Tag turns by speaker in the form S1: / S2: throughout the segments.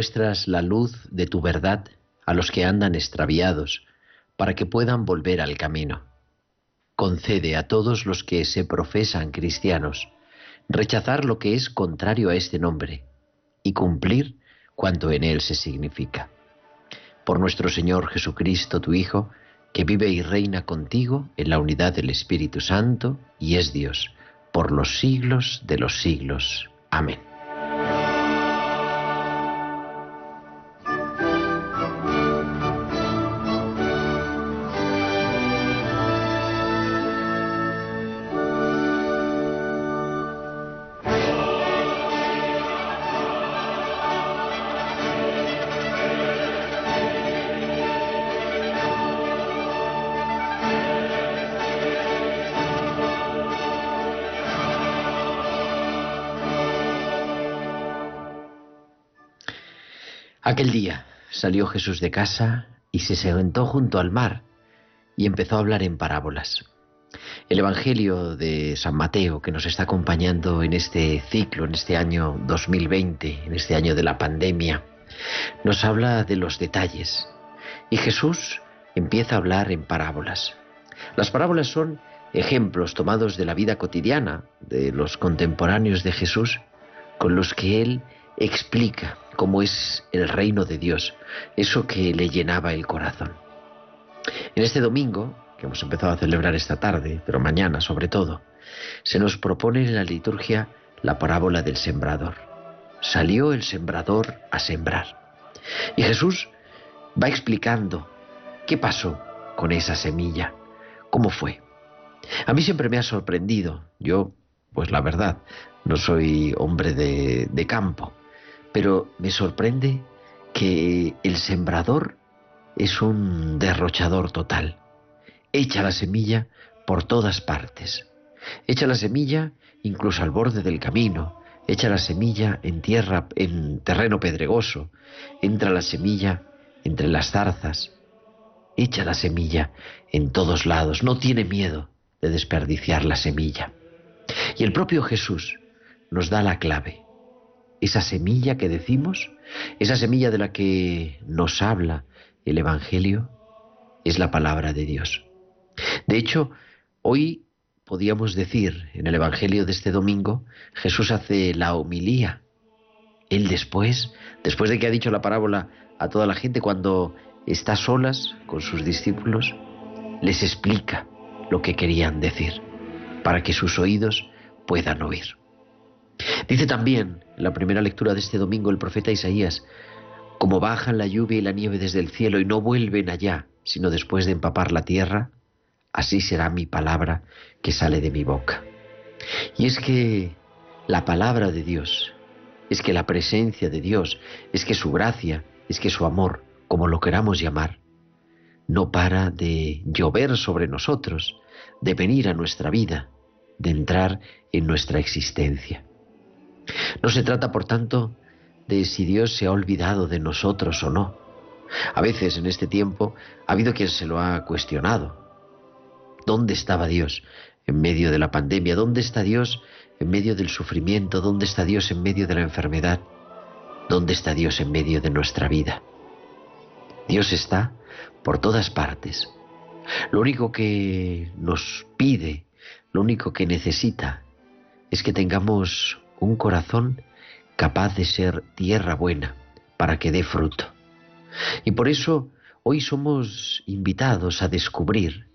S1: Muestras la luz de tu verdad a los que andan extraviados, para que puedan volver al camino. Concede a todos los que se profesan cristianos rechazar lo que es contrario a este nombre y cumplir cuanto en él se significa. Por nuestro Señor Jesucristo, tu Hijo, que vive y reina contigo en la unidad del Espíritu Santo y es Dios, por los siglos de los siglos. Amén. Aquel día salió Jesús de casa y se sentó junto al mar y empezó a hablar en parábolas. El Evangelio de San Mateo, que nos está acompañando en este ciclo, en este año 2020, en este año de la pandemia, nos habla de los detalles. Y Jesús empieza a hablar en parábolas. Las parábolas son ejemplos tomados de la vida cotidiana de los contemporáneos de Jesús, con los que Él explica cómo es el reino de Dios, eso que le llenaba el corazón. En este domingo, que hemos empezado a celebrar esta tarde, pero mañana sobre todo, se nos propone en la liturgia la parábola del sembrador. Salió el sembrador a sembrar. Y Jesús va explicando qué pasó con esa semilla, cómo fue. A mí siempre me ha sorprendido, yo, pues la verdad, no soy hombre de, de campo, pero me sorprende que el sembrador es un derrochador total. Echa la semilla por todas partes. Echa la semilla incluso al borde del camino. Echa la semilla en tierra, en terreno pedregoso. Entra la semilla entre las zarzas. Echa la semilla en todos lados. No tiene miedo de desperdiciar la semilla. Y el propio Jesús nos da la clave esa semilla que decimos, esa semilla de la que nos habla el Evangelio, es la palabra de Dios. De hecho, hoy podíamos decir en el Evangelio de este domingo, Jesús hace la homilía. Él después, después de que ha dicho la parábola a toda la gente, cuando está solas con sus discípulos, les explica lo que querían decir, para que sus oídos puedan oír. Dice también en la primera lectura de este domingo el profeta Isaías, como bajan la lluvia y la nieve desde el cielo y no vuelven allá, sino después de empapar la tierra, así será mi palabra que sale de mi boca. Y es que la palabra de Dios, es que la presencia de Dios, es que su gracia, es que su amor, como lo queramos llamar, no para de llover sobre nosotros, de venir a nuestra vida, de entrar en nuestra existencia. No se trata, por tanto, de si Dios se ha olvidado de nosotros o no. A veces en este tiempo ha habido quien se lo ha cuestionado. ¿Dónde estaba Dios en medio de la pandemia? ¿Dónde está Dios en medio del sufrimiento? ¿Dónde está Dios en medio de la enfermedad? ¿Dónde está Dios en medio de nuestra vida? Dios está por todas partes. Lo único que nos pide, lo único que necesita, es que tengamos un corazón capaz de ser tierra buena para que dé fruto. Y por eso hoy somos invitados a descubrir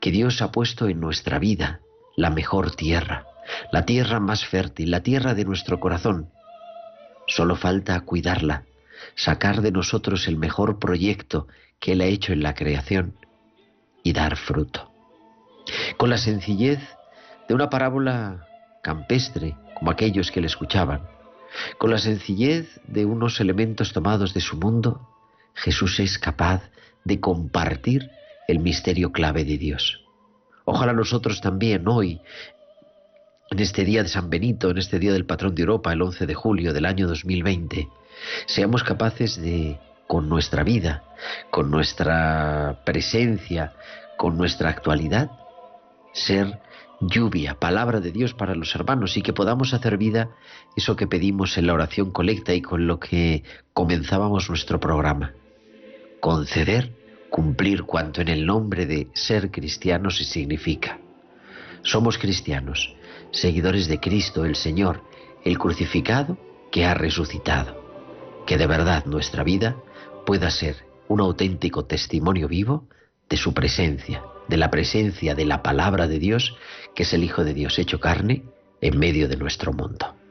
S1: que Dios ha puesto en nuestra vida la mejor tierra, la tierra más fértil, la tierra de nuestro corazón. Solo falta cuidarla, sacar de nosotros el mejor proyecto que Él ha hecho en la creación y dar fruto. Con la sencillez de una parábola campestre, como aquellos que le escuchaban, con la sencillez de unos elementos tomados de su mundo, Jesús es capaz de compartir el misterio clave de Dios. Ojalá nosotros también hoy, en este día de San Benito, en este día del patrón de Europa, el 11 de julio del año 2020, seamos capaces de, con nuestra vida, con nuestra presencia, con nuestra actualidad, ser lluvia, palabra de Dios para los hermanos y que podamos hacer vida eso que pedimos en la oración colecta y con lo que comenzábamos nuestro programa. Conceder, cumplir cuanto en el nombre de ser cristianos se significa. Somos cristianos, seguidores de Cristo el Señor, el crucificado que ha resucitado. Que de verdad nuestra vida pueda ser un auténtico testimonio vivo de su presencia, de la presencia de la palabra de Dios, que es el Hijo de Dios hecho carne, en medio de nuestro mundo.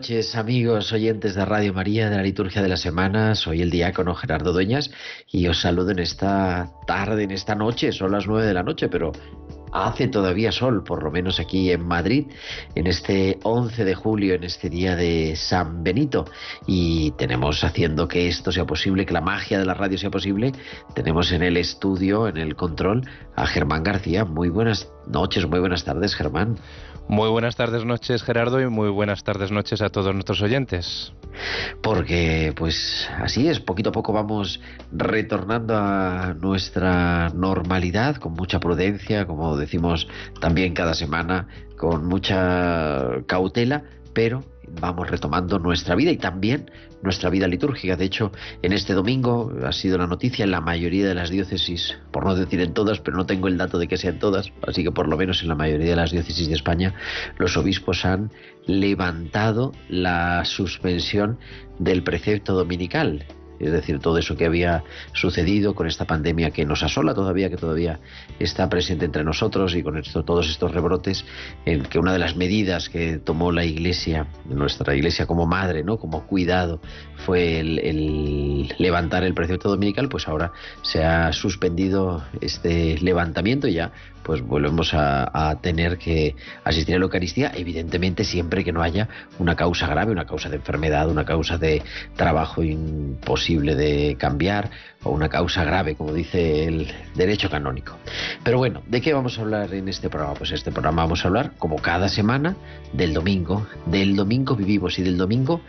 S1: Noches, amigos oyentes de Radio María de la Liturgia de la Semana. Soy el diácono Gerardo Dueñas y os saludo en esta tarde, en esta noche. Son las nueve de la noche, pero hace todavía sol, por lo menos aquí en Madrid, en este 11 de julio, en este día de San Benito. Y tenemos haciendo que esto sea posible, que la magia de la radio sea posible, tenemos en el estudio, en el control, a Germán García. Muy buenas noches, muy buenas tardes, Germán.
S2: Muy buenas tardes, noches Gerardo y muy buenas tardes, noches a todos nuestros oyentes.
S1: Porque pues así es, poquito a poco vamos retornando a nuestra normalidad con mucha prudencia, como decimos también cada semana, con mucha cautela, pero vamos retomando nuestra vida y también nuestra vida litúrgica. De hecho, en este domingo ha sido la noticia en la mayoría de las diócesis, por no decir en todas, pero no tengo el dato de que sean todas, así que por lo menos en la mayoría de las diócesis de España, los obispos han levantado la suspensión del precepto dominical es decir, todo eso que había sucedido con esta pandemia que nos asola todavía, que todavía está presente entre nosotros y con esto, todos estos rebrotes, en que una de las medidas que tomó la Iglesia, nuestra Iglesia como madre, ¿no? como cuidado, fue el, levantar el precepto dominical, pues ahora se ha suspendido este levantamiento y ya pues volvemos a, tener que asistir a la Eucaristía, evidentemente siempre que no haya una causa grave, una causa de enfermedad, una causa de trabajo imposible de cambiar o una causa grave, como dice el derecho canónico. Pero bueno, ¿de qué vamos a hablar en este programa? Pues este programa vamos a hablar, como cada semana, del domingo. Del domingo vivimos y del domingo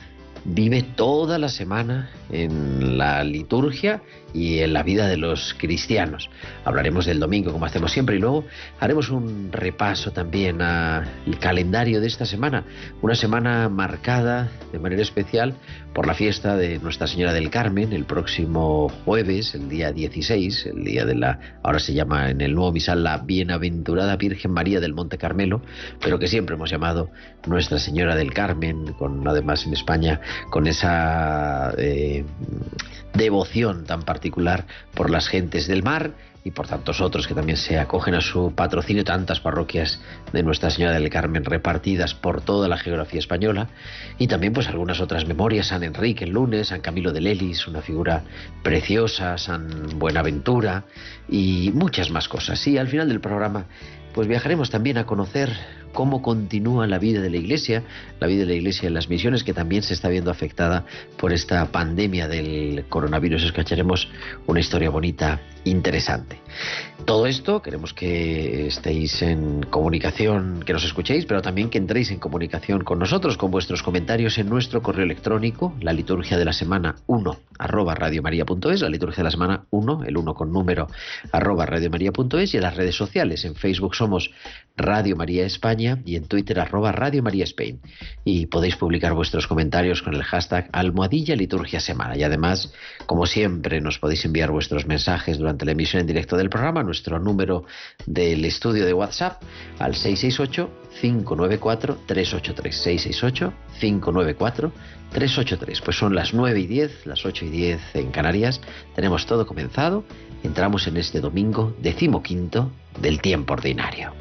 S1: vive toda la semana en la liturgia y en la vida de los cristianos. Hablaremos del domingo como hacemos siempre y luego haremos un repaso también al calendario de esta semana, una semana marcada de manera especial por la fiesta de Nuestra Señora del Carmen el próximo jueves, el día 16, el día de la ahora se llama en el nuevo misal la Bienaventurada Virgen María del Monte Carmelo, pero que siempre hemos llamado Nuestra Señora del Carmen, con además en España con esa eh, devoción tan particular por las gentes del mar y por tantos otros que también se acogen a su patrocinio, tantas parroquias de Nuestra Señora del Carmen repartidas por toda la geografía española, y también pues algunas otras memorias, San Enrique el lunes, San Camilo de Lelis, una figura preciosa, San Buenaventura y muchas más cosas. Y al final del programa pues viajaremos también a conocer cómo continúa la vida de la Iglesia, la vida de la Iglesia en las misiones, que también se está viendo afectada por esta pandemia del coronavirus. Escucharemos una historia bonita, interesante. Todo esto queremos que estéis en comunicación, que nos escuchéis, pero también que entréis en comunicación con nosotros, con vuestros comentarios en nuestro correo electrónico, la liturgia de la semana 1, arroba radiomaria.es, la liturgia de la semana 1, el 1 con número, arroba radiomaria.es y en las redes sociales. En Facebook somos Radio María España Y en Twitter arroba Radio María Spain. Y podéis publicar vuestros comentarios con el hashtag almohadilla liturgia semana. Y además, como siempre, nos podéis enviar vuestros mensajes durante la emisión en directo del programa, nuestro número del estudio de WhatsApp al 668 594 383 668 594 383. Pues son las 9 y 10, las 8 y 10 en Canarias. Tenemos todo comenzado. Entramos en este domingo decimoquinto del tiempo ordinario.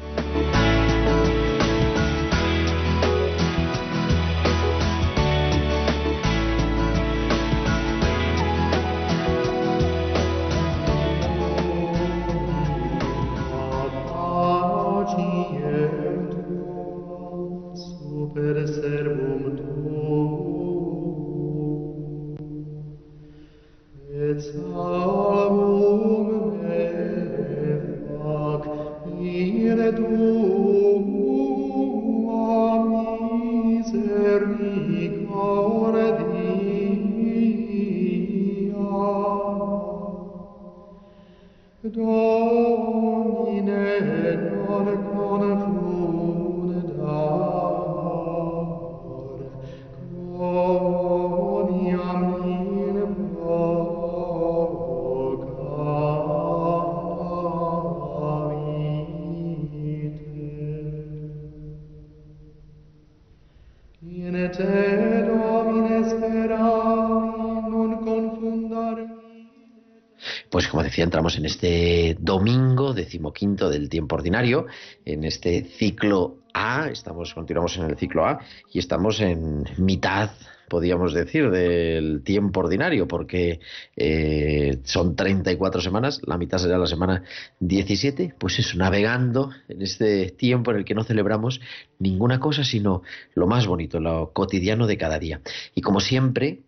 S1: En este domingo decimoquinto del tiempo ordinario, en este ciclo A, estamos, continuamos en el ciclo A y estamos en mitad podríamos decir, del tiempo ordinario, porque eh, son 34 semanas, la mitad será la semana 17, pues eso, navegando en este tiempo en el que no celebramos ninguna cosa, sino lo más bonito, lo cotidiano de cada día. Y como siempre,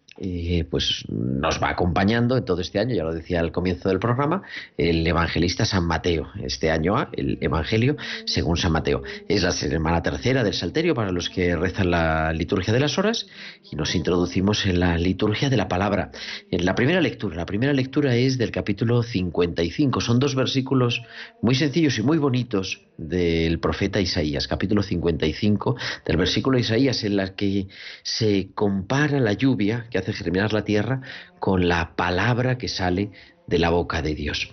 S1: pues nos va acompañando en todo este año, ya lo decía al comienzo del programa, el evangelista San Mateo. Este año A, el Evangelio según San Mateo. Es la semana tercera del Salterio para los que rezan la liturgia de las horas y nos introducimos en la liturgia de la palabra. En la primera lectura, la primera lectura es del capítulo 55. Son dos versículos muy sencillos y muy bonitos del profeta Isaías, capítulo 55 del versículo de Isaías, en la que se compara la lluvia que hace germinar la tierra con la palabra que sale de la boca de Dios.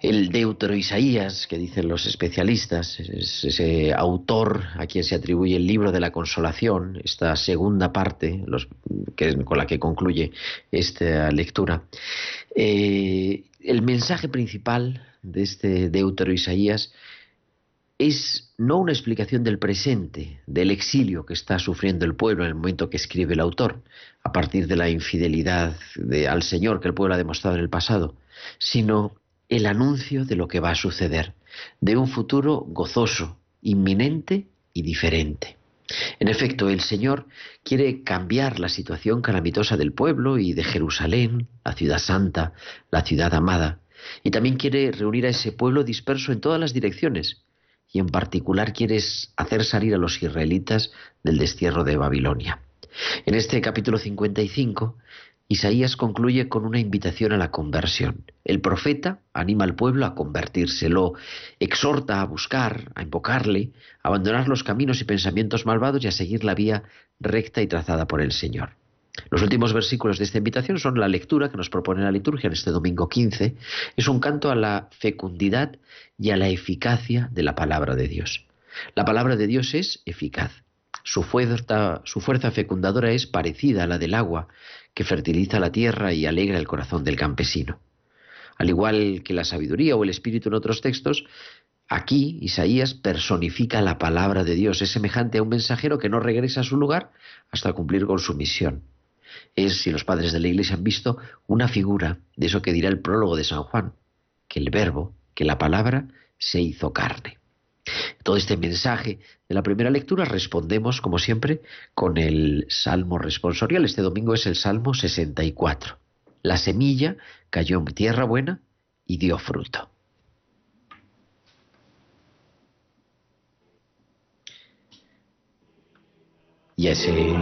S1: El Deutero Isaías, que dicen los especialistas, es ese autor a quien se atribuye el libro de la consolación, esta segunda parte con la que concluye esta lectura. Eh, el mensaje principal de este Deutero Isaías es no una explicación del presente, del exilio que está sufriendo el pueblo en el momento que escribe el autor, a partir de la infidelidad al Señor que el pueblo ha demostrado en el pasado, sino el anuncio de lo que va a suceder, de un futuro gozoso, inminente y diferente. En efecto, el Señor quiere cambiar la situación calamitosa del pueblo y de Jerusalén, la ciudad santa, la ciudad amada, y también quiere reunir a ese pueblo disperso en todas las direcciones, y en particular quieres hacer salir a los israelitas del destierro de Babilonia. En este capítulo 55, Isaías concluye con una invitación a la conversión. El profeta anima al pueblo a convertirse, lo exhorta a buscar, a invocarle, a abandonar los caminos y pensamientos malvados y a seguir la vía recta y trazada por el Señor. Los últimos versículos de esta invitación son la lectura que nos propone la liturgia en este domingo 15. Es un canto a la fecundidad y a la eficacia de la palabra de Dios. La palabra de Dios es eficaz. Su fuerza, su fuerza fecundadora es parecida a la del agua que fertiliza la tierra y alegra el corazón del campesino. Al igual que la sabiduría o el espíritu en otros textos, aquí Isaías personifica la palabra de Dios. Es semejante a un mensajero que no regresa a su lugar hasta cumplir con su misión es, si los padres de la Iglesia han visto, una figura de eso que dirá el prólogo de San Juan, que el verbo, que la palabra se hizo carne. Todo este mensaje de la primera lectura respondemos, como siempre, con el Salmo responsorial. Este domingo es el Salmo 64. La semilla cayó en tierra buena y dio fruto. Y ese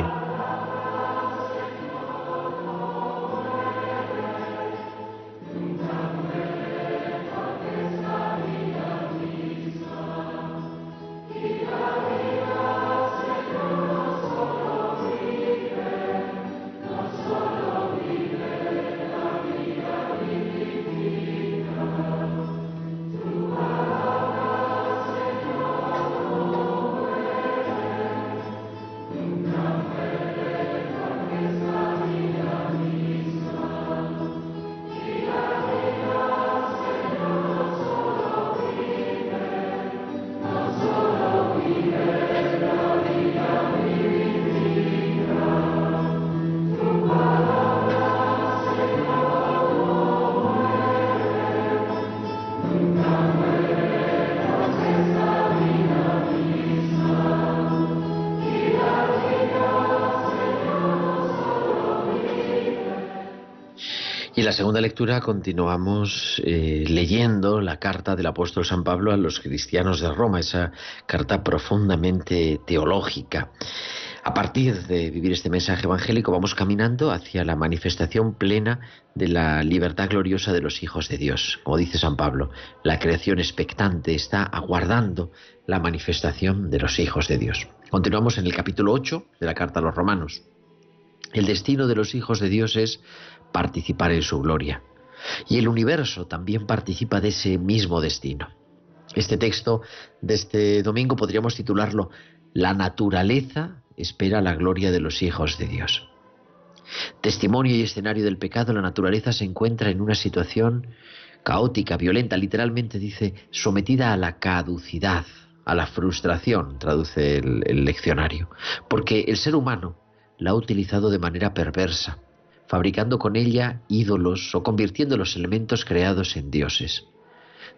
S1: segunda lectura continuamos eh, leyendo la carta del apóstol San Pablo a los cristianos de Roma, esa carta profundamente teológica. A partir de vivir este mensaje evangélico vamos caminando hacia la manifestación plena de la libertad gloriosa de los hijos de Dios. Como dice San Pablo, la creación expectante está aguardando la manifestación de los hijos de Dios. Continuamos en el capítulo 8 de la carta a los romanos. El destino de los hijos de Dios es participar en su gloria. Y el universo también participa de ese mismo destino. Este texto de este domingo podríamos titularlo La naturaleza espera la gloria de los hijos de Dios. Testimonio y escenario del pecado, la naturaleza se encuentra en una situación caótica, violenta, literalmente dice, sometida a la caducidad, a la frustración, traduce el, leccionario, porque el ser humano la ha utilizado de manera perversa, fabricando con ella ídolos o convirtiendo los elementos creados en dioses.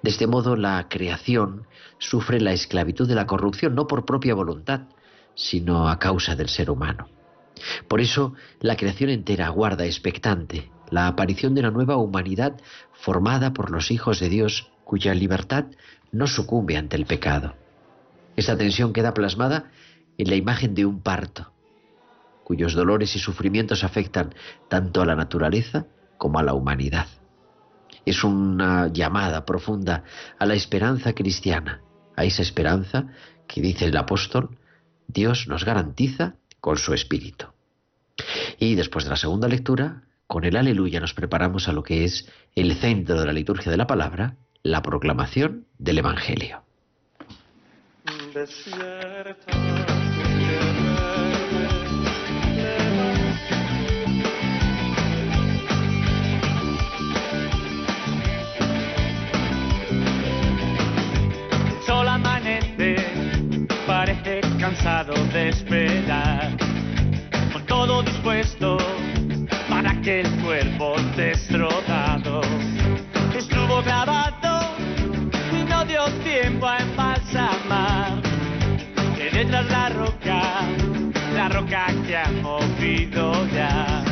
S1: De este modo la creación sufre la esclavitud de la corrupción, no por propia voluntad, sino a causa del ser humano. Por eso la creación entera aguarda expectante la aparición de una nueva humanidad formada por los hijos de Dios cuya libertad no sucumbe ante el pecado. Esta tensión queda plasmada en la imagen de un parto, cuyos dolores y sufrimientos afectan tanto a la naturaleza como a la humanidad. Es una llamada profunda a la esperanza cristiana, a esa esperanza que dice el apóstol, Dios nos garantiza con su Espíritu. Y después de la segunda lectura, con el aleluya nos preparamos a lo que es el centro de la liturgia de la palabra, la proclamación del Evangelio.
S3: Esperar, con todo dispuesto para que el cuerpo destrozado estuvo grabado y no dio tiempo a embalsamar. Que detrás la roca, la roca que ha movido ya.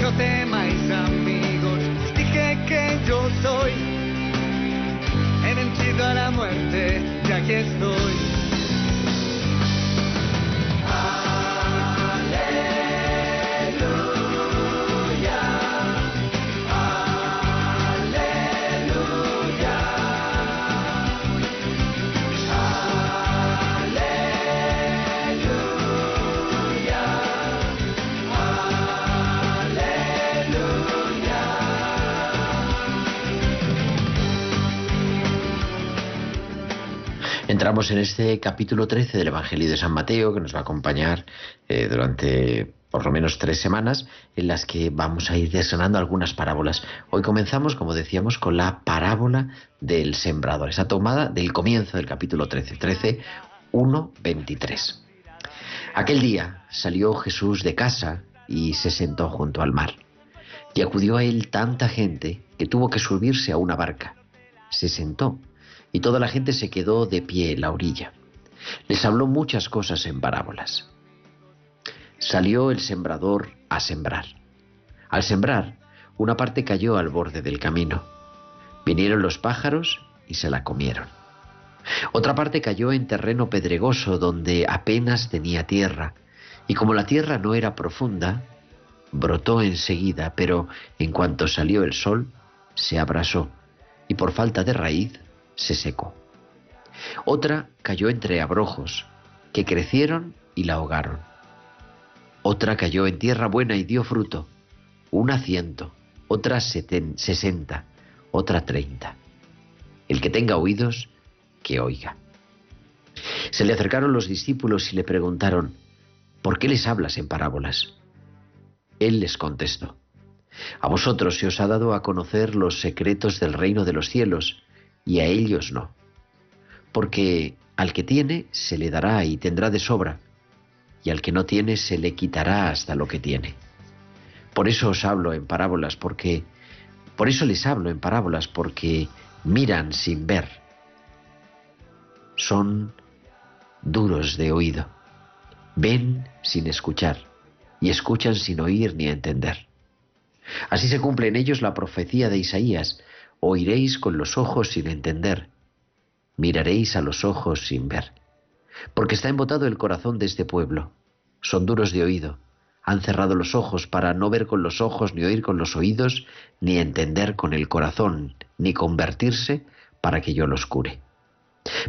S4: No temáis amigos, dije que yo soy. He vencido a la muerte y aquí estoy.
S1: Entramos en este capítulo 13 del Evangelio de San Mateo que nos va a acompañar eh, durante por lo menos tres semanas en las que vamos a ir desgranando algunas parábolas. Hoy comenzamos, como decíamos, con la parábola del sembrador, esa tomada del comienzo del capítulo 13, 13, 1, 23. Aquel día salió Jesús de casa y se sentó junto al mar. Y acudió a él tanta gente que tuvo que subirse a una barca. Se sentó y toda la gente se quedó de pie en la orilla. Les habló muchas cosas en parábolas. Salió el sembrador a sembrar. Al sembrar, una parte cayó al borde del camino. Vinieron los pájaros y se la comieron. Otra parte cayó en terreno pedregoso donde apenas tenía tierra, y como la tierra no era profunda, brotó enseguida, pero en cuanto salió el sol, se abrasó, y por falta de raíz se secó. Otra cayó entre abrojos, que crecieron y la ahogaron. Otra cayó en tierra buena y dio fruto, una ciento, otra sesenta, otra treinta. El que tenga oídos, que oiga. Se le acercaron los discípulos y le preguntaron, ¿por qué les hablas en parábolas? Él les contestó, a vosotros se os ha dado a conocer los secretos del reino de los cielos, y a ellos no. Porque al que tiene se le dará y tendrá de sobra, y al que no tiene se le quitará hasta lo que tiene. Por eso os hablo en parábolas, porque por eso les hablo en parábolas, porque miran sin ver. Son duros de oído. Ven sin escuchar y escuchan sin oír ni entender. Así se cumple en ellos la profecía de Isaías, oiréis con los ojos sin entender, miraréis a los ojos sin ver. Porque está embotado el corazón de este pueblo, son duros de oído, han cerrado los ojos para no ver con los ojos, ni oír con los oídos, ni entender con el corazón, ni convertirse para que yo los cure.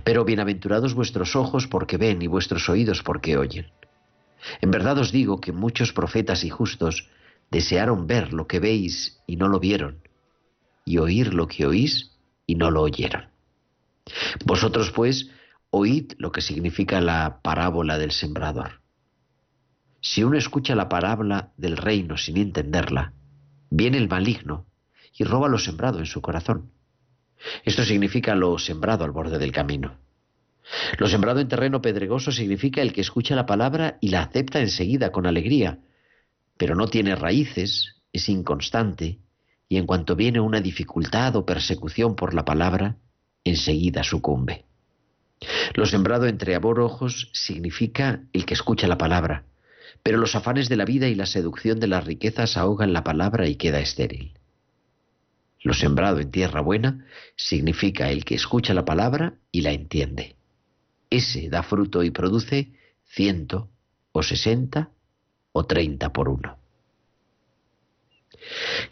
S1: Pero bienaventurados vuestros ojos porque ven y vuestros oídos porque oyen. En verdad os digo que muchos profetas y justos desearon ver lo que veis y no lo vieron, y oír lo que oís y no lo oyeron. Vosotros pues oíd lo que significa la parábola del sembrador. Si uno escucha la parábola del reino sin entenderla, viene el maligno y roba lo sembrado en su corazón. Esto significa lo sembrado al borde del camino. Lo sembrado en terreno pedregoso significa el que escucha la palabra y la acepta enseguida con alegría, pero no tiene raíces, es inconstante, y en cuanto viene una dificultad o persecución por la palabra, enseguida sucumbe. Lo sembrado entre aborojos significa el que escucha la palabra, pero los afanes de la vida y la seducción de las riquezas ahogan la palabra y queda estéril. Lo sembrado en tierra buena significa el que escucha la palabra y la entiende. Ese da fruto y produce ciento o sesenta o treinta por uno.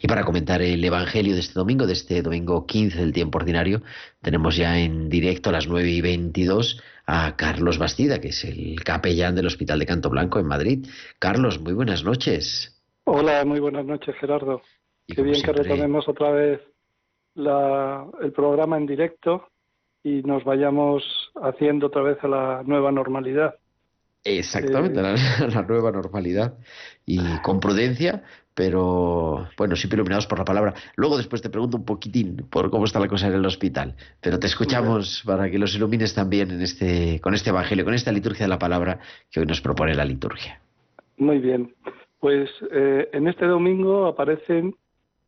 S1: Y para comentar el Evangelio de este domingo, de este domingo 15 del tiempo ordinario, tenemos ya en directo a las 9 y 22 a Carlos Bastida, que es el capellán del Hospital de Canto Blanco en Madrid. Carlos, muy buenas noches.
S5: Hola, muy buenas noches, Gerardo. Qué bien que retomemos otra vez el programa en directo y nos vayamos haciendo otra vez a la nueva normalidad.
S1: Exactamente, la, la, nueva normalidad. Y con prudencia, pero bueno, siempre iluminados por la palabra. Luego después te pregunto un poquitín por cómo está la cosa en el hospital, pero te escuchamos para que los ilumines también en este, con este evangelio, con esta liturgia de la palabra que hoy nos propone la liturgia.
S5: Muy bien, pues eh, en este domingo aparecen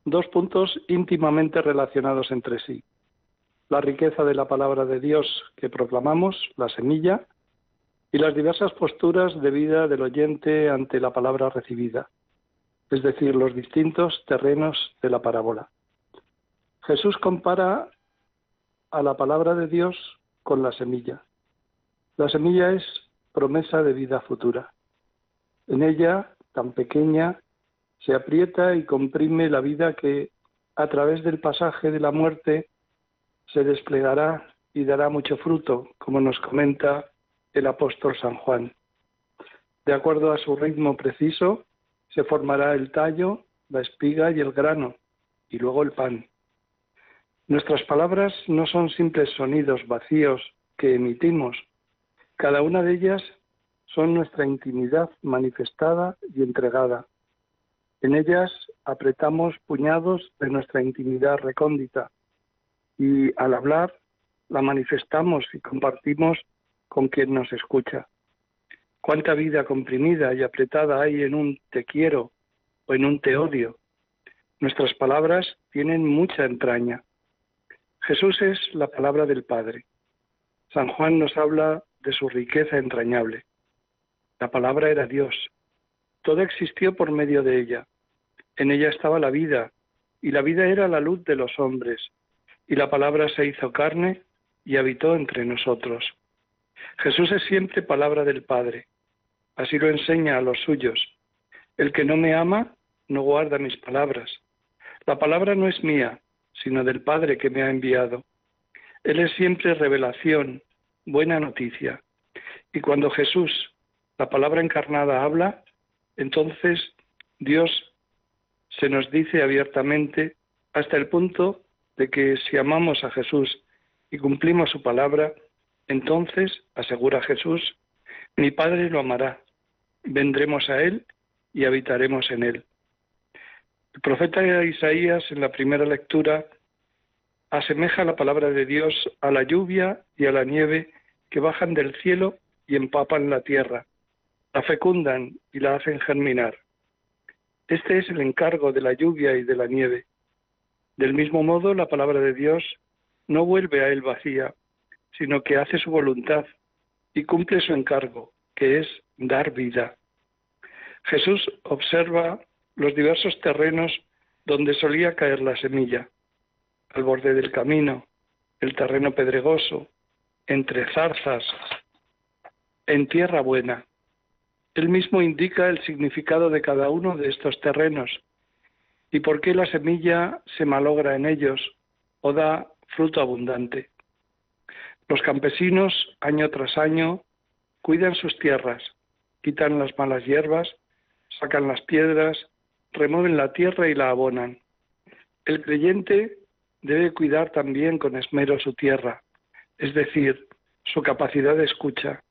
S5: dos puntos íntimamente relacionados entre sí. La riqueza de la palabra de Dios que proclamamos, la semilla, y las diversas posturas de vida del oyente ante la palabra recibida es decir, los distintos terrenos de la parábola. Jesús compara a la palabra de Dios con la semilla. La semilla es promesa de vida futura. En ella, tan pequeña, se aprieta y comprime la vida que, a través del pasaje de la muerte, se desplegará y dará mucho fruto, como nos comenta el apóstol San Juan. De acuerdo a su ritmo preciso, se formará el tallo, la espiga y el grano, y luego el pan. Nuestras palabras no son simples sonidos vacíos que emitimos. Cada una de ellas son nuestra intimidad manifestada y entregada. En ellas apretamos puñados de nuestra intimidad recóndita y al hablar la manifestamos y compartimos con quien nos escucha. Cuánta vida comprimida y apretada hay en un te quiero o en un te odio. Nuestras palabras tienen mucha entraña. Jesús es la palabra del Padre. San Juan nos habla de su riqueza entrañable. La palabra era Dios. Todo existió por medio de ella. En ella estaba la vida, y la vida era la luz de los hombres. Y la palabra se hizo carne y habitó entre nosotros. Jesús es siempre palabra del Padre. Así lo enseña a los suyos. El que no me ama no guarda mis palabras. La palabra no es mía, sino del Padre que me ha enviado. Él es siempre revelación, buena noticia. Y cuando Jesús, la palabra encarnada, habla, entonces Dios se nos dice abiertamente hasta el punto de que si amamos a Jesús y cumplimos su palabra, entonces, asegura Jesús, mi Padre lo amará, vendremos a Él y habitaremos en Él. El profeta Isaías en la primera lectura asemeja la palabra de Dios a la lluvia y a la nieve que bajan del cielo y empapan la tierra, la fecundan y la hacen germinar. Este es el encargo de la lluvia y de la nieve. Del mismo modo, la palabra de Dios no vuelve a él vacía, sino que hace su voluntad y cumple su encargo, que es dar vida. Jesús observa los diversos terrenos donde solía caer la semilla, al borde del camino, el terreno pedregoso, entre zarzas, en tierra buena. Él mismo indica el significado de cada uno de estos terrenos y por qué la semilla se malogra en ellos o da fruto abundante. Los campesinos, año tras año, cuidan sus tierras, quitan las malas hierbas, sacan las piedras, remueven la tierra y la abonan. El creyente debe cuidar también con esmero su tierra, es decir, su capacidad de escucha,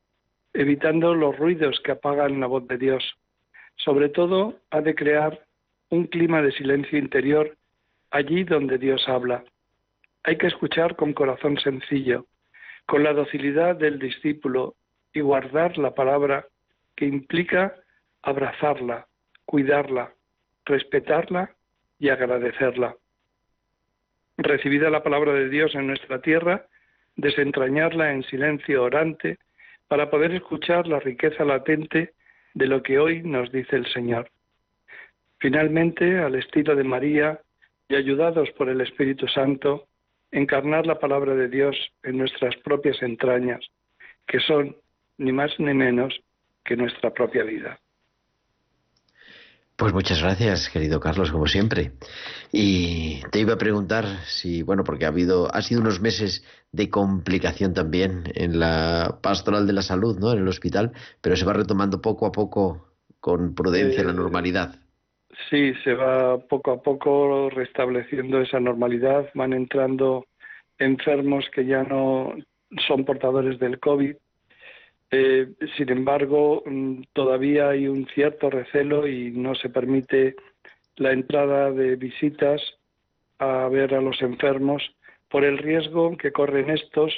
S5: evitando los ruidos que apagan la voz de Dios. Sobre todo, ha de crear un clima de silencio interior allí donde Dios habla. Hay que escuchar con corazón sencillo, con la docilidad del discípulo y guardar la palabra que implica abrazarla, cuidarla, respetarla y agradecerla. Recibida la palabra de Dios en nuestra tierra, desentrañarla en silencio orante para poder escuchar la riqueza latente de lo que hoy nos dice el Señor. Finalmente, al estilo de María y ayudados por el Espíritu Santo, encarnar la palabra de Dios en nuestras propias entrañas, que son ni más ni menos que nuestra propia vida.
S1: Pues muchas gracias, querido Carlos, como siempre. Y te iba a preguntar si, bueno, porque ha habido, ha sido unos meses de complicación también en la pastoral de la salud, ¿no? En el hospital, pero se va retomando poco a poco con prudencia la eh, normalidad.
S5: Sí, se va poco a poco restableciendo esa normalidad, van entrando enfermos que ya no son portadores del COVID eh, sin embargo, mm, todavía hay un cierto recelo y no se permite la entrada de visitas a ver a los enfermos por el riesgo que corren estos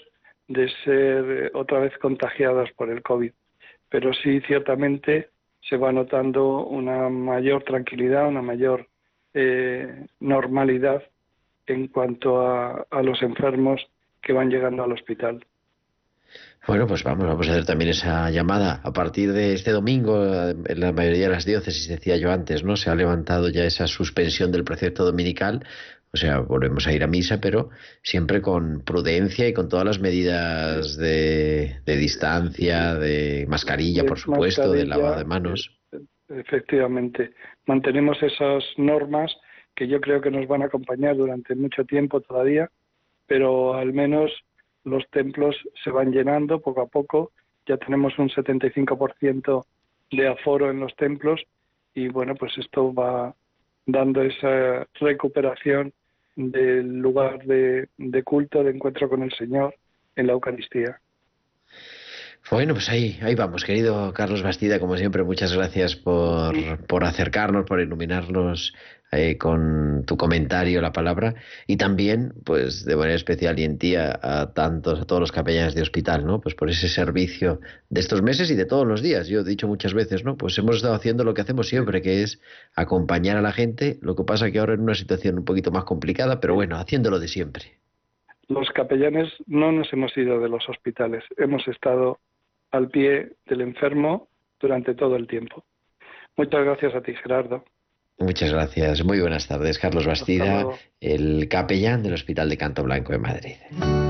S5: de ser eh, otra vez contagiados por el COVID. Pero sí, ciertamente se va notando una mayor tranquilidad, una mayor eh, normalidad en cuanto a los enfermos que van llegando al hospital.
S1: Bueno, pues vamos, vamos a hacer también esa llamada. A partir de este domingo, en la mayoría de las diócesis, decía yo antes, ¿no? Se ha levantado ya esa suspensión del precepto dominical. O sea, volvemos a ir a misa, pero siempre con prudencia y con todas las medidas de, distancia, de mascarilla, por supuesto, de lavado de manos.
S5: Efectivamente, mantenemos esas normas que yo creo que nos van a acompañar durante mucho tiempo todavía, pero al menos los templos se van llenando poco a poco, ya tenemos un 75% de aforo en los templos y bueno, pues esto va dando esa recuperación del lugar de, culto, de encuentro con el Señor en la Eucaristía.
S1: Bueno, pues ahí, ahí vamos, querido Carlos Bastida, como siempre, muchas gracias por, por acercarnos, por iluminarnos eh, con tu comentario, la palabra, y también, pues de manera especial y en ti a, tantos, a todos los capellanes de hospital, ¿no? Pues por ese servicio de estos meses y de todos los días. Yo he dicho muchas veces, ¿no? Pues hemos estado haciendo lo que hacemos siempre, que es acompañar a la gente. Lo que pasa que ahora en una situación un poquito más complicada, pero bueno, haciéndolo de siempre.
S5: Los capellanes no nos hemos ido de los hospitales, hemos estado al pie del enfermo durante todo el tiempo. Muchas gracias a ti, Gerardo.
S1: Muchas gracias. Muy buenas tardes, Carlos Bastida, el capellán del Hospital de Canto Blanco de Madrid.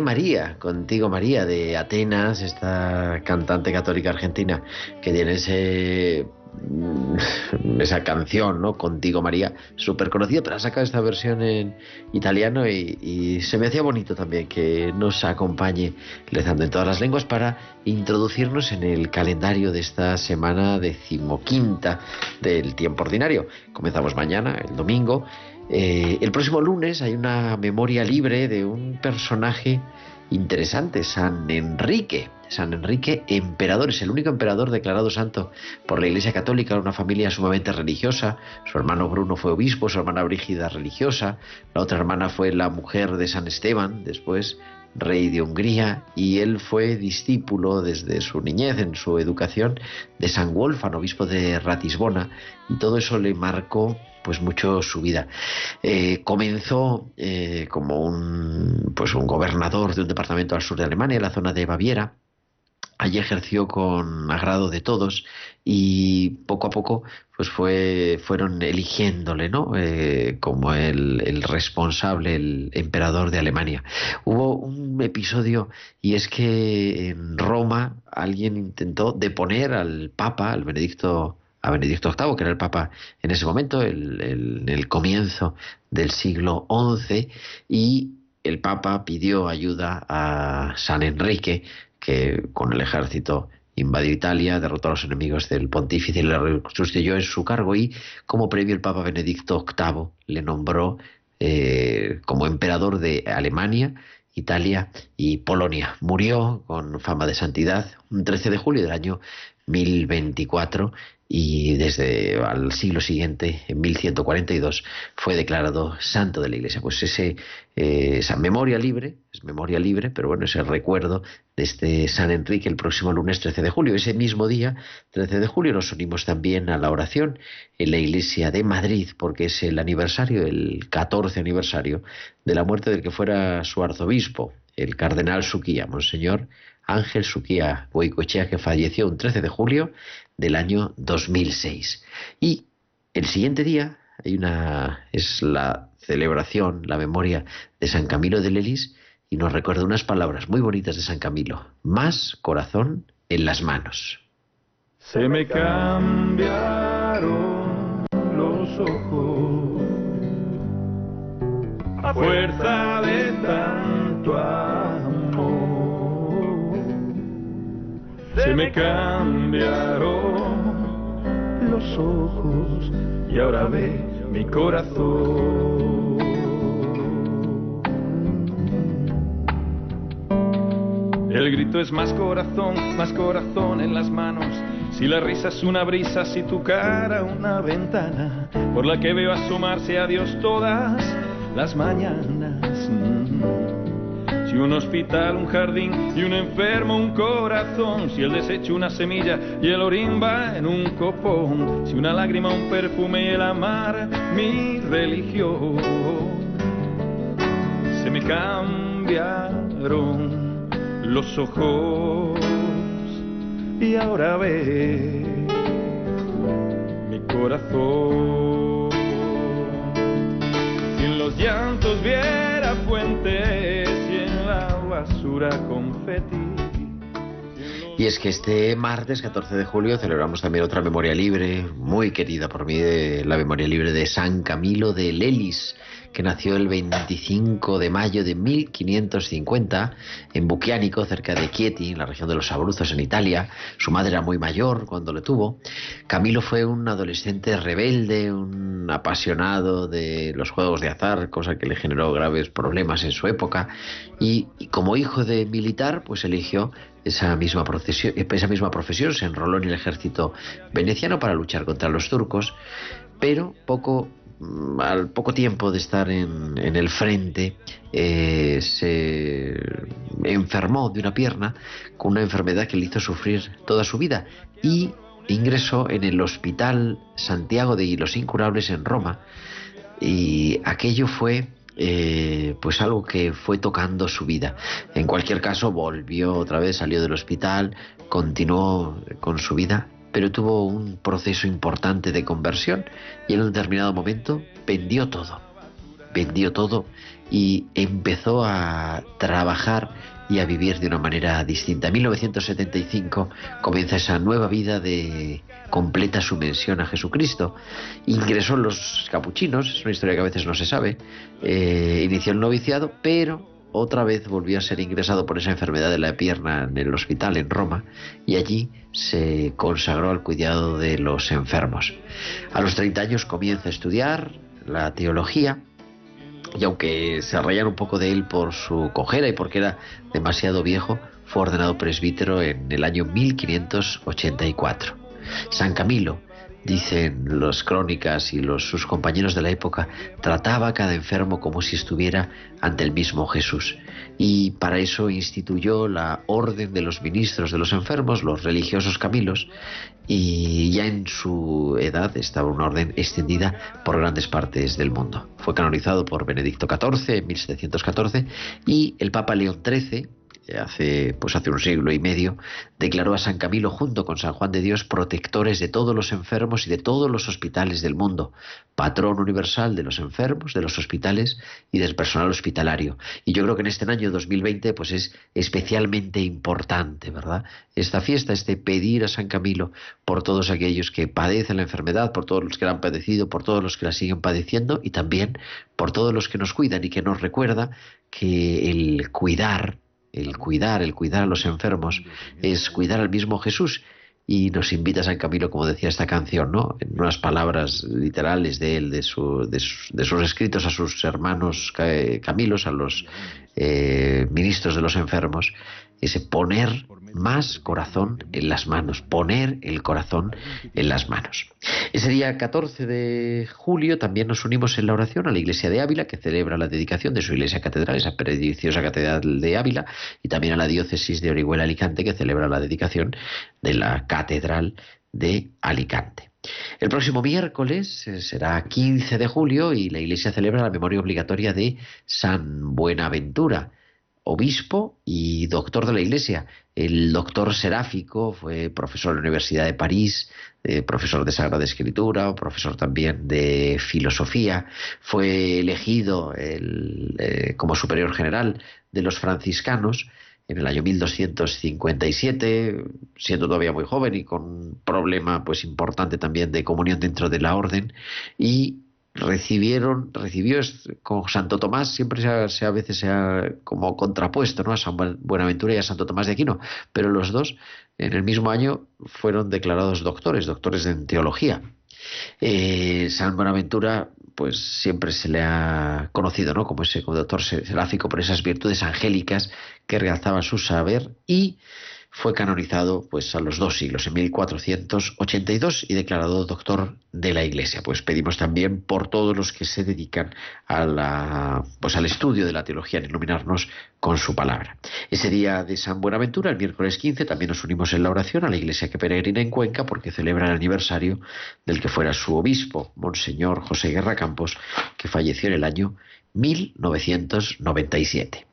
S1: María, contigo María, de Atenas, esta cantante católica argentina que tiene mm, esa canción, ¿no? Contigo María, súper conocida, pero ha sacado esta versión en italiano y, y, se me hacía bonito también que nos acompañe rezando en todas las lenguas para introducirnos en el calendario de esta semana decimoquinta del tiempo ordinario. Comenzamos mañana, el domingo, eh, el próximo lunes hay una memoria libre de un personaje interesante, San Enrique. San Enrique, emperador, es el único emperador declarado santo por la Iglesia Católica, una familia sumamente religiosa. Su hermano Bruno fue obispo, su hermana Brígida religiosa, la otra hermana fue la mujer de San Esteban, después rey de Hungría, y él fue discípulo desde su niñez, en su educación, de San Wolfan, obispo de Ratisbona, y todo eso le marcó pues mucho su vida. Eh, comenzó eh, como un, pues un gobernador de un departamento al sur de Alemania, en la zona de Baviera. Allí ejerció con agrado de todos y poco a poco pues fue fueron eligiéndole no eh, como el, el, responsable el emperador de Alemania hubo un episodio y es que en Roma alguien intentó deponer al papa al Benedicto a Benedicto VIII, que era el Papa en ese momento, el, el, comienzo del siglo XI, y el Papa pidió ayuda a San Enrique, que con el ejército invadió Italia, derrotó a los enemigos del pontífice y le sustituyó en su cargo y como premio el Papa Benedicto VIII le nombró eh, como emperador de Alemania, Italia y Polonia. Murió con fama de santidad un 13 de julio del año 1024 y desde al siglo siguiente, en 1142, fue declarado santo de la Iglesia. Pues ese, eh, esa memoria libre, es memoria libre, pero bueno, ese recuerdo de este San Enrique el próximo lunes 13 de julio. Ese mismo día, 13 de julio, nos unimos también a la oración en la Iglesia de Madrid, porque es el aniversario, el 14 aniversario de la muerte del que fuera su arzobispo, el cardenal Suquía, Monseñor Ángel Suquía Boicochea, que falleció un 13 de julio del año 2006. Y el siguiente día hay una es la celebración, la memoria de San Camilo de Lelis y nos recuerda unas palabras muy bonitas de San Camilo, más corazón en las manos.
S6: Se me cambiaron los ojos a fuerza de tanto amor. Se me cambiaron los ojos y ahora ve mi corazón. El grito es más corazón, más corazón en las manos. Si la risa es una brisa, si tu cara una ventana por la que veo asomarse a Dios todas las mañanas. Si un hospital, un jardín y un enfermo, un corazón. Si el desecho, una semilla y el orín va en un copón. Si una lágrima, un perfume y el amar, mi religión. Se me cambiaron los ojos y ahora ve mi corazón. Si en los llantos viera fuentes y en la basura.
S1: Y es que este martes 14 de julio celebramos también otra memoria libre, muy querida por mí, la memoria libre de San Camilo de Lelis, que nació el 25 de mayo de 1550 en Buchianico, cerca de Chieti, en la región de los Abruzos, en Italia. Su madre era muy mayor cuando le tuvo. Camilo fue un adolescente rebelde, un apasionado de los juegos de azar, cosa que le generó graves problemas en su época. Y, y como hijo de militar, pues eligió esa misma, profesión, esa misma profesión, se enroló en el ejército veneciano para luchar contra los turcos, pero poco al poco tiempo de estar en, el frente, eh, se enfermó de una pierna con una enfermedad que le hizo sufrir toda su vida y ingresó en el Hospital Santiago de los Incurables en Roma. Y aquello fue eh, pues algo que fue tocando su vida. En cualquier caso, volvió otra vez, salió del hospital, continuó con su vida pero tuvo un proceso importante de conversión y en un determinado momento vendió todo. vendió todo y empezó a trabajar y a vivir de una manera distinta. En 1975 comienza esa nueva vida de completa sumensión a Jesucristo. Ingresó en los capuchinos, es una historia que a veces no se sabe, eh, inició el noviciado, pero otra vez volvió a ser ingresado por esa enfermedad de la pierna en el hospital en Roma y allí se consagró al cuidado de los enfermos. A los 30 años comienza a estudiar la teología y aunque se reían un poco de él por su cojera y porque era demasiado viejo, fue ordenado presbítero en el año 1584. San Camilo, dicen las crónicas y los, sus compañeros de la época, trataba a cada enfermo como si estuviera ante el mismo Jesús. Y para eso instituyó la orden de los ministros de los enfermos, los religiosos Camilos, y ya en su edad estaba una orden extendida por grandes partes del mundo. Fue canonizado por Benedicto XIV en 1714 y el Papa León XIII hace, pues hace un siglo y medio, declaró a San Camilo junto con San Juan de Dios protectores de todos los enfermos y de todos los hospitales del mundo, patrón universal de los enfermos, de los hospitales y del personal hospitalario. Y yo creo que en este año 2020 pues es especialmente importante, ¿verdad? Esta fiesta, este pedir a San Camilo por todos aquellos que padecen la enfermedad, por todos los que la han padecido, por todos los que la siguen padeciendo y también por todos los que nos cuidan y que nos recuerda que el cuidar el cuidar, el cuidar a los enfermos, es cuidar al mismo Jesús. Y nos invita a Camilo, como decía esta canción, ¿no? En unas palabras literales de él, de, su, de, sus, escritos a sus hermanos Camilos, a los eh, ministros de los enfermos, ese poner más corazón en las manos, poner el corazón en las manos. Ese día 14 de julio también nos unimos en la oración a la iglesia de Ávila, que celebra la dedicación de su iglesia catedral, esa prediciosa catedral de Ávila, y también a la diócesis de Orihuela Alicante, que celebra la dedicación de la catedral de Alicante. El próximo miércoles eh, será 15 de julio y la Iglesia celebra la memoria obligatoria de San Buenaventura, obispo y doctor de la Iglesia. El doctor Seráfico fue profesor de la Universidad de París, eh, profesor de Sagrada Escritura, profesor también de filosofía. Fue elegido eh, como superior general de los franciscanos en el año 1257, siendo todavía muy joven y con un problema pues importante también de comunión dentro de la orden y recibieron, recibió con Santo Tomás, siempre se a veces se ha como contrapuesto ¿no? a San Buenaventura y a Santo Tomás de Aquino, pero los dos en el mismo año fueron declarados doctores, doctores en teología. Eh, San Buenaventura pues siempre se le ha conocido ¿no? como ese doctor seráfico por esas virtudes angélicas que realzaban su saber y fue canonizado pues a los dos siglos, en 1482, y declarado doctor de la Iglesia. Pues pedimos también por todos los que se dedican a pues al estudio de la teología, en iluminarnos con su palabra. Ese día de San Buenaventura, el miércoles 15, también nos unimos en la oración a la iglesia que peregrina en Cuenca porque celebra el aniversario del que fuera su obispo, Monseñor José Guerra Campos, que falleció en el año 1997.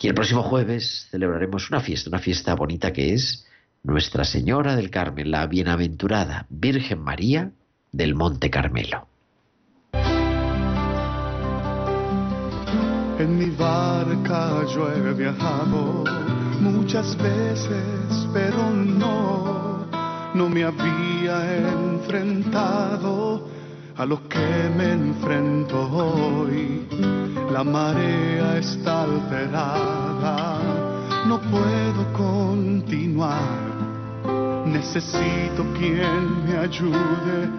S1: Y el próximo jueves celebraremos una fiesta, una fiesta bonita que es Nuestra Señora del Carmen, la bienaventurada Virgen María del Monte Carmelo.
S7: En mi barca yo he viajado muchas veces, pero no, no me había enfrentado a lo que me enfrento hoy. La marea está alterada, no puedo continuar. Necesito quien me ayude,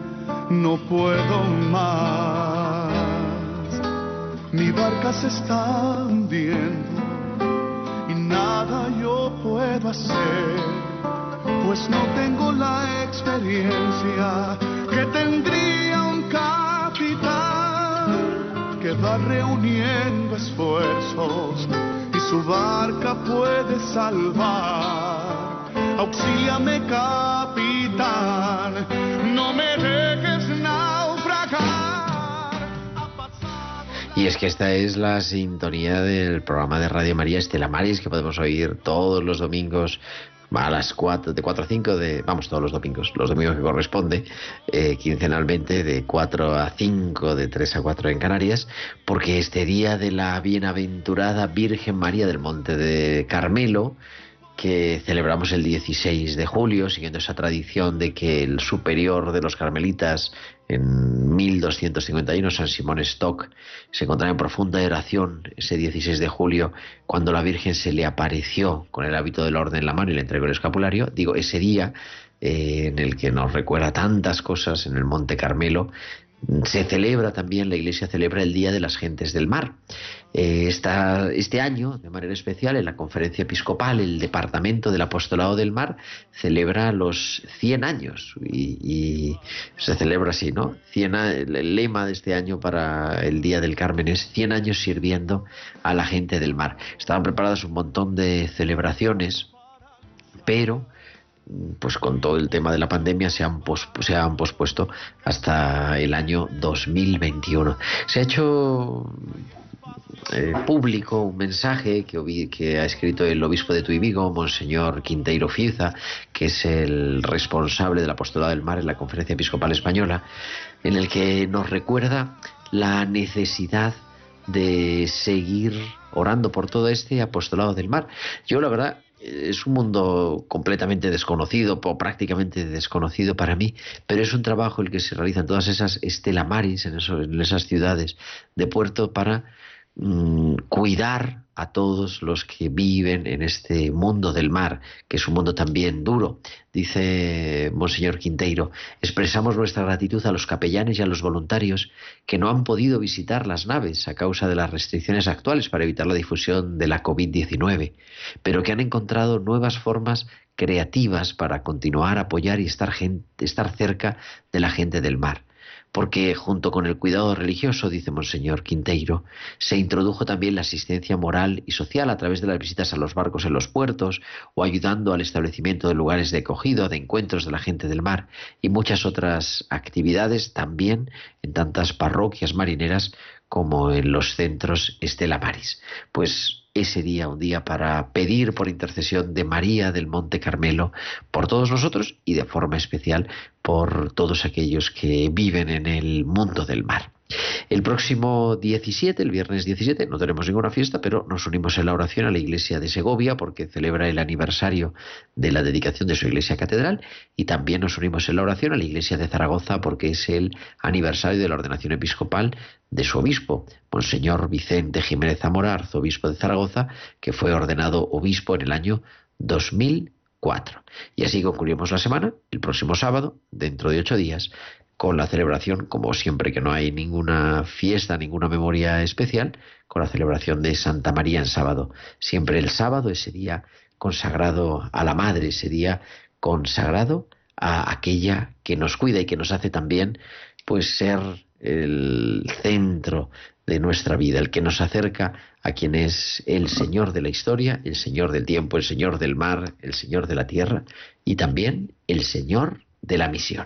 S7: no puedo más. Mi barca se está hundiendo y nada yo puedo hacer, pues no tengo la experiencia que tendría que va reuniendo esfuerzos y su barca puede salvar. Auxíame, capitán, no me dejes naufragar.
S1: Y es que esta es la sintonía del programa de Radio María Estela Maris que podemos oír todos los domingos a las 4, de 4 a 5, de, vamos, todos los domingos, los domingos que corresponde, eh, quincenalmente, de 4 a 5, de 3 a 4 en Canarias, porque este día de la bienaventurada Virgen María del Monte de Carmelo, que celebramos el 16 de julio, siguiendo esa tradición de que el superior de los carmelitas en 1251, San Simón Stock, se encontraba en profunda oración ese 16 de julio, cuando la Virgen se le apareció con el hábito del orden en la mano y le entregó el escapulario. Digo, ese día eh, en el que nos recuerda tantas cosas en el Monte Carmelo, se celebra también, la Iglesia celebra el Día de las Gentes del Mar. Eh, este año, de manera especial, en la conferencia episcopal, el Departamento del Apostolado del Mar celebra los 100 años y, se celebra así, ¿no? 100, el lema de este año para el Día del Carmen es 100 años sirviendo a la gente del mar. Estaban preparadas un montón de celebraciones, pero pues con todo el tema de la pandemia se han, se han pospuesto hasta el año 2021. Se ha hecho eh, público un mensaje que, ha escrito el obispo de Tuibigo, Monseñor Quinteiro Fiza, que es el responsable del apostolado del mar en la Conferencia Episcopal Española, en el que nos recuerda la necesidad de seguir orando por todo este apostolado del mar. Yo la verdad es un mundo completamente desconocido, o prácticamente desconocido para mí, pero es un trabajo el que se realiza en todas esas estelamaris, en, en esas ciudades de puerto, para mm, cuidar a todos los que viven en este mundo del mar, que es un mundo también duro. Dice Monseñor Quinteiro, expresamos nuestra gratitud a los capellanes y a los voluntarios que no han podido visitar las naves a causa de las restricciones actuales para evitar la difusión de la COVID-19, pero que han encontrado nuevas formas creativas para continuar, apoyar y estar, estar cerca de la gente del mar porque junto con el cuidado religioso, dice Monseñor Quinteiro, se introdujo también la asistencia moral y social a través de las visitas a los barcos en los puertos o ayudando al establecimiento de lugares de acogida, de encuentros de la gente del mar y muchas otras actividades también en tantas parroquias marineras como en los centros Estela Maris. Pues ese día, un día para pedir por intercesión de María del Monte Carmelo por todos nosotros y de forma especial por todos aquellos que viven en el mundo del mar. El próximo 17, el viernes 17, no tenemos ninguna fiesta, pero nos unimos en la oración a la iglesia de Segovia porque celebra el aniversario de la dedicación de su iglesia catedral y también nos unimos en la oración a la iglesia de Zaragoza porque es el aniversario de la ordenación episcopal de su obispo, Monseñor Vicente Jiménez Zamora, arzobispo de Zaragoza, que fue ordenado obispo en el año 2004. Y así concluimos la semana, el próximo sábado, dentro de ocho días, con la celebración, como siempre que no hay ninguna fiesta, ninguna memoria especial, con la celebración de Santa María en sábado. Siempre el sábado, ese día consagrado a la Madre, ese día consagrado a aquella que nos cuida y que nos hace también pues ser el centro de nuestra vida, el que nos acerca a quien es el Señor de la historia, el Señor del tiempo, el Señor del mar, el Señor de la tierra y también el Señor de la misión.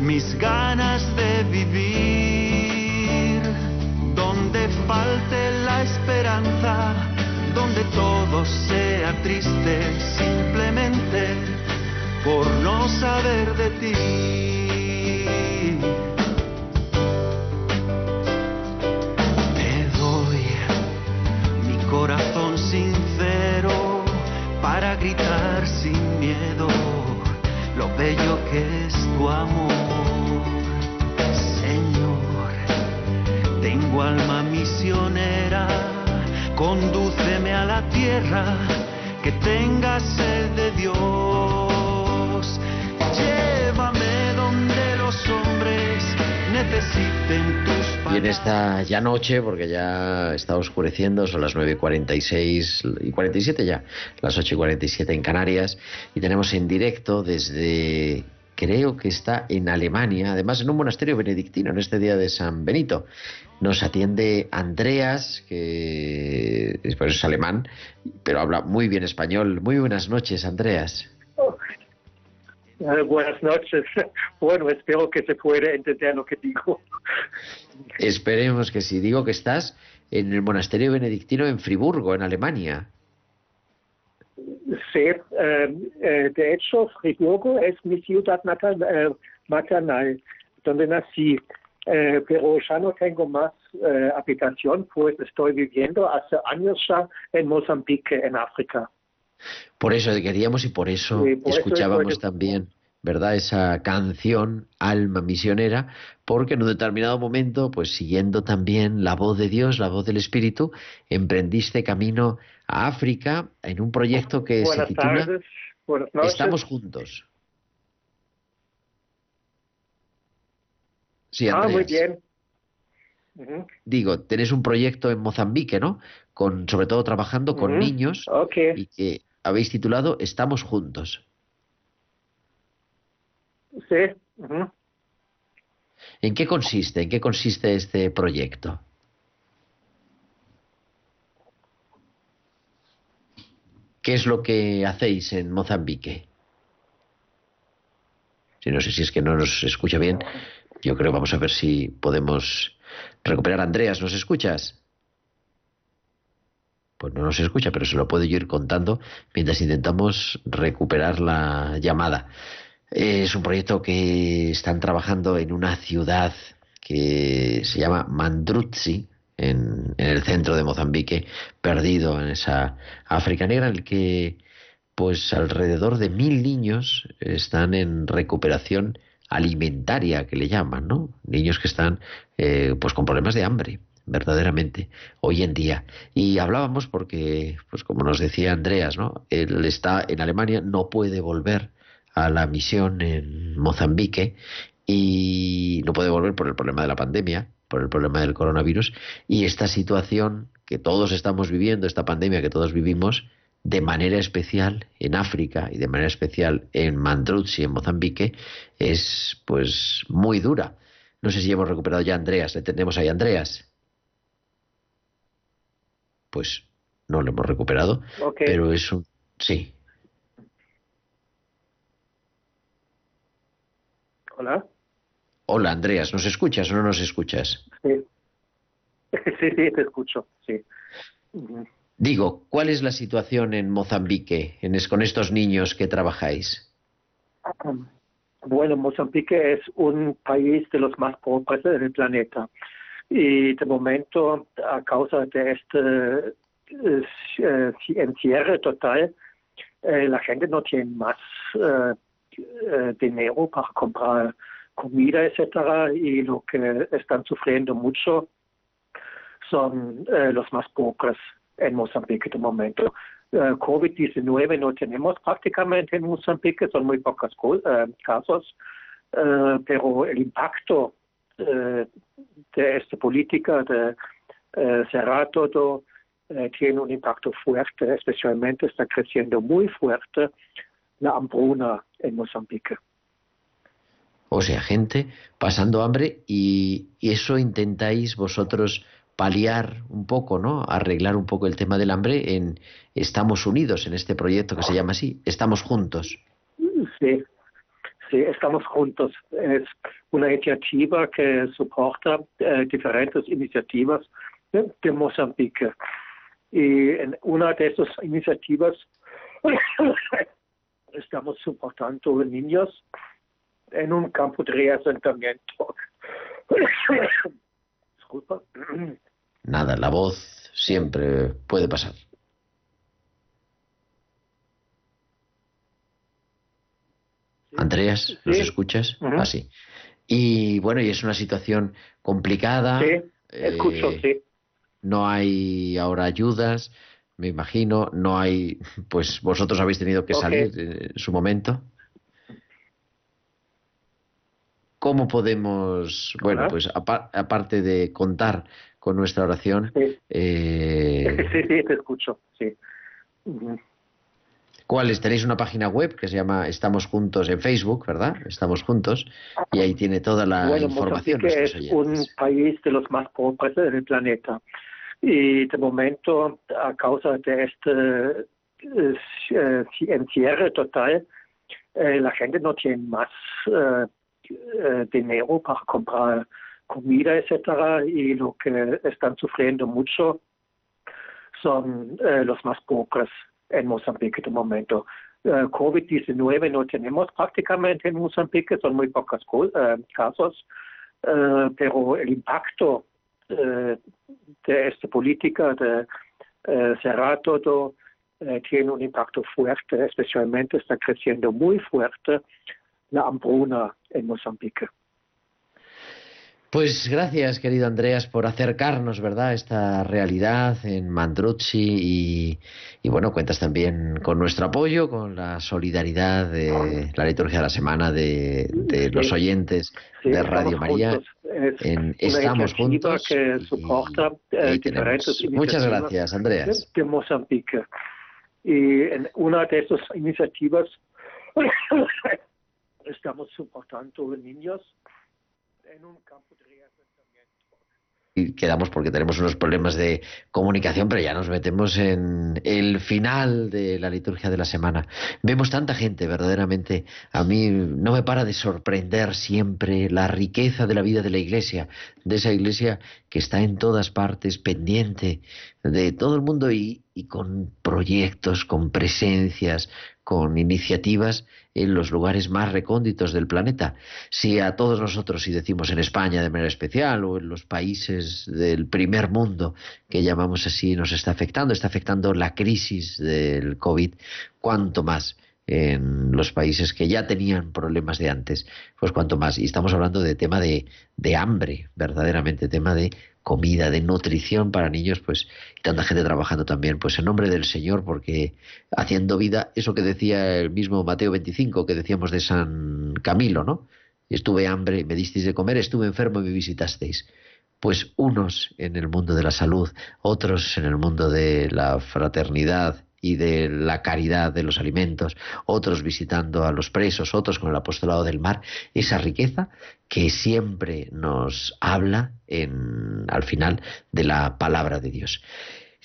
S4: mis ganas de vivir, donde falte la esperanza, donde todo sea triste simplemente por no saber de ti. Te doy mi corazón sincero para gritar sin miedo lo bello que es tu amor. tengo alma misionera, condúceme a la tierra que tenga sed de Dios.
S3: Necesiten tus
S1: Y en esta ya noche, porque ya está oscureciendo, son las 9.46 y 47 ya, las 8 y 47 en Canarias, y tenemos en directo desde, creo que está en Alemania, además en un monasterio benedictino, en este día de San Benito. Nos atiende Andreas, que pues, es alemán, pero habla muy bien español. Muy buenas noches, Andreas.
S8: Eh, buenas noches. Bueno, espero que se pueda entender lo que digo.
S1: Esperemos que sí. Digo que estás en el monasterio benedictino en Friburgo, en Alemania.
S8: Sí, eh, eh, de hecho, Friburgo es mi ciudad natal, eh, maternal, donde nací. Eh, pero ya no tengo más eh, habitación, pues estoy viviendo hace años ya en Mozambique, en África.
S1: Por eso queríamos y por eso
S8: Sí, por eso
S1: escuchábamos también, ¿verdad? Esa canción, Alma Misionera, porque en un determinado momento, pues siguiendo también la voz de Dios, la voz del Espíritu, emprendiste camino a África en un proyecto que
S8: Buenas
S1: se titula
S8: tardes.
S1: Estamos juntos. Sí,
S8: ah, muy bien.
S1: Digo, tenés un proyecto en Mozambique, ¿no? Con, sobre todo trabajando con niños y que habéis titulado Estamos juntos.
S8: Sí.
S1: ¿En qué consiste? ¿En qué consiste este proyecto? ¿Qué es lo que hacéis en Mozambique? Si no sé si es que no nos escucha bien, yo creo vamos a ver si podemos recuperar. Andreas, ¿nos escuchas? Pues no nos escucha, pero se lo puedo yo ir contando mientras intentamos recuperar la llamada. Es un proyecto que están trabajando en una ciudad que se llama Mandrutzi, en, en el centro de Mozambique, perdido en esa África Negra, en el que pues alrededor de mil niños están en recuperación alimentaria, que le llaman, ¿no? Niños que están eh, pues con problemas de hambre, verdaderamente, hoy en día. Y hablábamos porque, pues como nos decía Andreas, ¿no? Él está en Alemania, no puede volver a la misión en Mozambique y no puede volver por el problema de la pandemia, por el problema del coronavirus y esta situación que todos estamos viviendo, esta pandemia que todos vivimos, de manera especial en África y de manera especial en Mandrutzi, en Mozambique, es pues muy dura. No sé si hemos recuperado ya Andreas, le tenemos ahí Andreas. Pues no lo hemos recuperado, pero es un sí.
S8: Hola.
S1: Hola Andreas, ¿nos escuchas o no nos escuchas?
S8: Sí. Sí, sí, te escucho. Sí.
S1: Digo, ¿cuál es la situación en Mozambique en es- con estos niños que trabajáis?
S8: Bueno, Mozambique es un país de los más pobres del planeta. Y de momento, a causa de este eh, eh, encierre total, eh, la gente no tiene más eh, dinero para comprar comida, etcétera, y lo que están sufriendo mucho son los más pobres en Mozambique de momento. Eh, COVID-19 no tenemos prácticamente en Mozambique, son muy pocos co- casos, pero el impacto de esta política de eh, cerrar todo eh, tiene un impacto fuerte, especialmente está creciendo muy fuerte la hambruna en Mozambique.
S1: O sea, gente pasando hambre y, y eso intentáis vosotros paliar un poco, ¿no? Arreglar un poco el tema del hambre en Estamos Unidos, en este proyecto que se llama así, Estamos Juntos.
S8: Sí, sí, estamos juntos. Es una iniciativa que soporta eh, diferentes iniciativas de, Mozambique. Y en una de esas iniciativas estamos soportando niños en un campo de reasentamiento. Disculpa.
S1: Nada, la voz siempre puede pasar. Andreas, ¿nos
S8: Sí.
S1: escuchas?
S8: Ujú.
S1: Así. Y bueno, y es una situación complicada.
S8: Sí, escucho,
S1: eh,
S8: sí.
S1: No hay ahora ayudas, me imagino. No hay, pues vosotros habéis tenido que salir en su momento. cómo podemos, bueno, pues apa- aparte de contar con nuestra oración,
S8: Sí.
S1: eh,
S8: Sí, sí, te escucho, sí.
S1: ¿Cuáles? Tenéis una página web que se llama Estamos Juntos en Facebook, ¿verdad? Estamos Juntos, y ahí tiene toda la
S8: bueno,
S1: información.
S8: Mozambique
S1: nuestros
S8: es un país de los más pobres del planeta. Y de momento, a causa de este eh, encierre total, eh, la gente no tiene más eh, dinero para comprar comida, etcétera, y lo que están sufriendo mucho son eh, los más pobres en Mozambique de momento. Eh, COVID-19 no tenemos prácticamente en Mozambique, son muy pocos co- eh, casos, eh, pero el impacto de esta política de cerrar todo tiene un impacto fuerte, especialmente está creciendo muy fuerte la hambruna en Mozambique.
S1: Pues gracias, querido Andreas, por acercarnos, ¿verdad?, a esta realidad en Mandrucci y, y, bueno, cuentas también con nuestro apoyo, con la solidaridad de la liturgia de la semana de, de los oyentes
S8: Sí,
S1: de Radio María. En Estamos Juntos.
S8: que
S1: y-
S8: soporta
S1: y
S8: eh,
S1: tenemos. Muchas gracias, Andreas.
S8: de Mozambique. Y en una de estas iniciativas estamos soportando niños
S1: y quedamos porque tenemos unos problemas de comunicación, pero ya nos metemos en el final de la liturgia de la semana. Vemos tanta gente, verdaderamente. A mí no me para de sorprender siempre la riqueza de la vida de la iglesia, de esa iglesia que está en todas partes, pendiente de todo el mundo y, con proyectos, con presencias, con iniciativas en los lugares más recónditos del planeta. Si a todos nosotros, si decimos en España de manera especial o en los países del primer mundo que llamamos así, nos está afectando, está afectando la crisis del COVID, cuanto más en los países que ya tenían problemas de antes, pues cuanto más. Y estamos hablando de tema de, de hambre, verdaderamente, tema de comida, de nutrición para niños, pues, y tanta gente trabajando también, pues en nombre del Señor, porque haciendo vida, eso que decía el mismo Mateo 25, que decíamos de San Camilo, ¿no? Estuve hambre me disteis de comer, estuve enfermo y me visitasteis. Pues unos en el mundo de la salud, otros en el mundo de la fraternidad y de la caridad de los alimentos, otros visitando a los presos, otros con el apostolado del mar, esa riqueza que siempre nos habla en, al final de la palabra de Dios.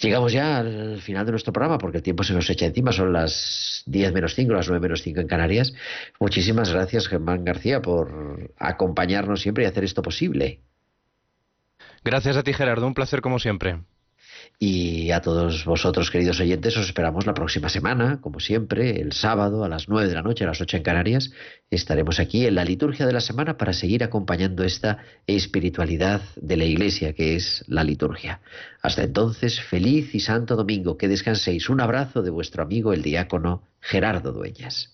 S1: Llegamos ya al final de nuestro programa porque el tiempo se nos echa encima, son las 10 menos 5, las 9 menos 5 en Canarias. Muchísimas gracias Germán García por acompañarnos siempre y hacer esto posible.
S2: Gracias a ti, Gerardo. Un placer como siempre.
S1: Y a todos vosotros, queridos oyentes, os esperamos la próxima semana, como siempre, el sábado a las 9 de la noche, a las 8 en Canarias. Estaremos aquí en la liturgia de la semana para seguir acompañando esta espiritualidad de la Iglesia, que es la liturgia. Hasta entonces, feliz y santo domingo. Que descanséis. Un abrazo de vuestro amigo el diácono Gerardo Dueñas.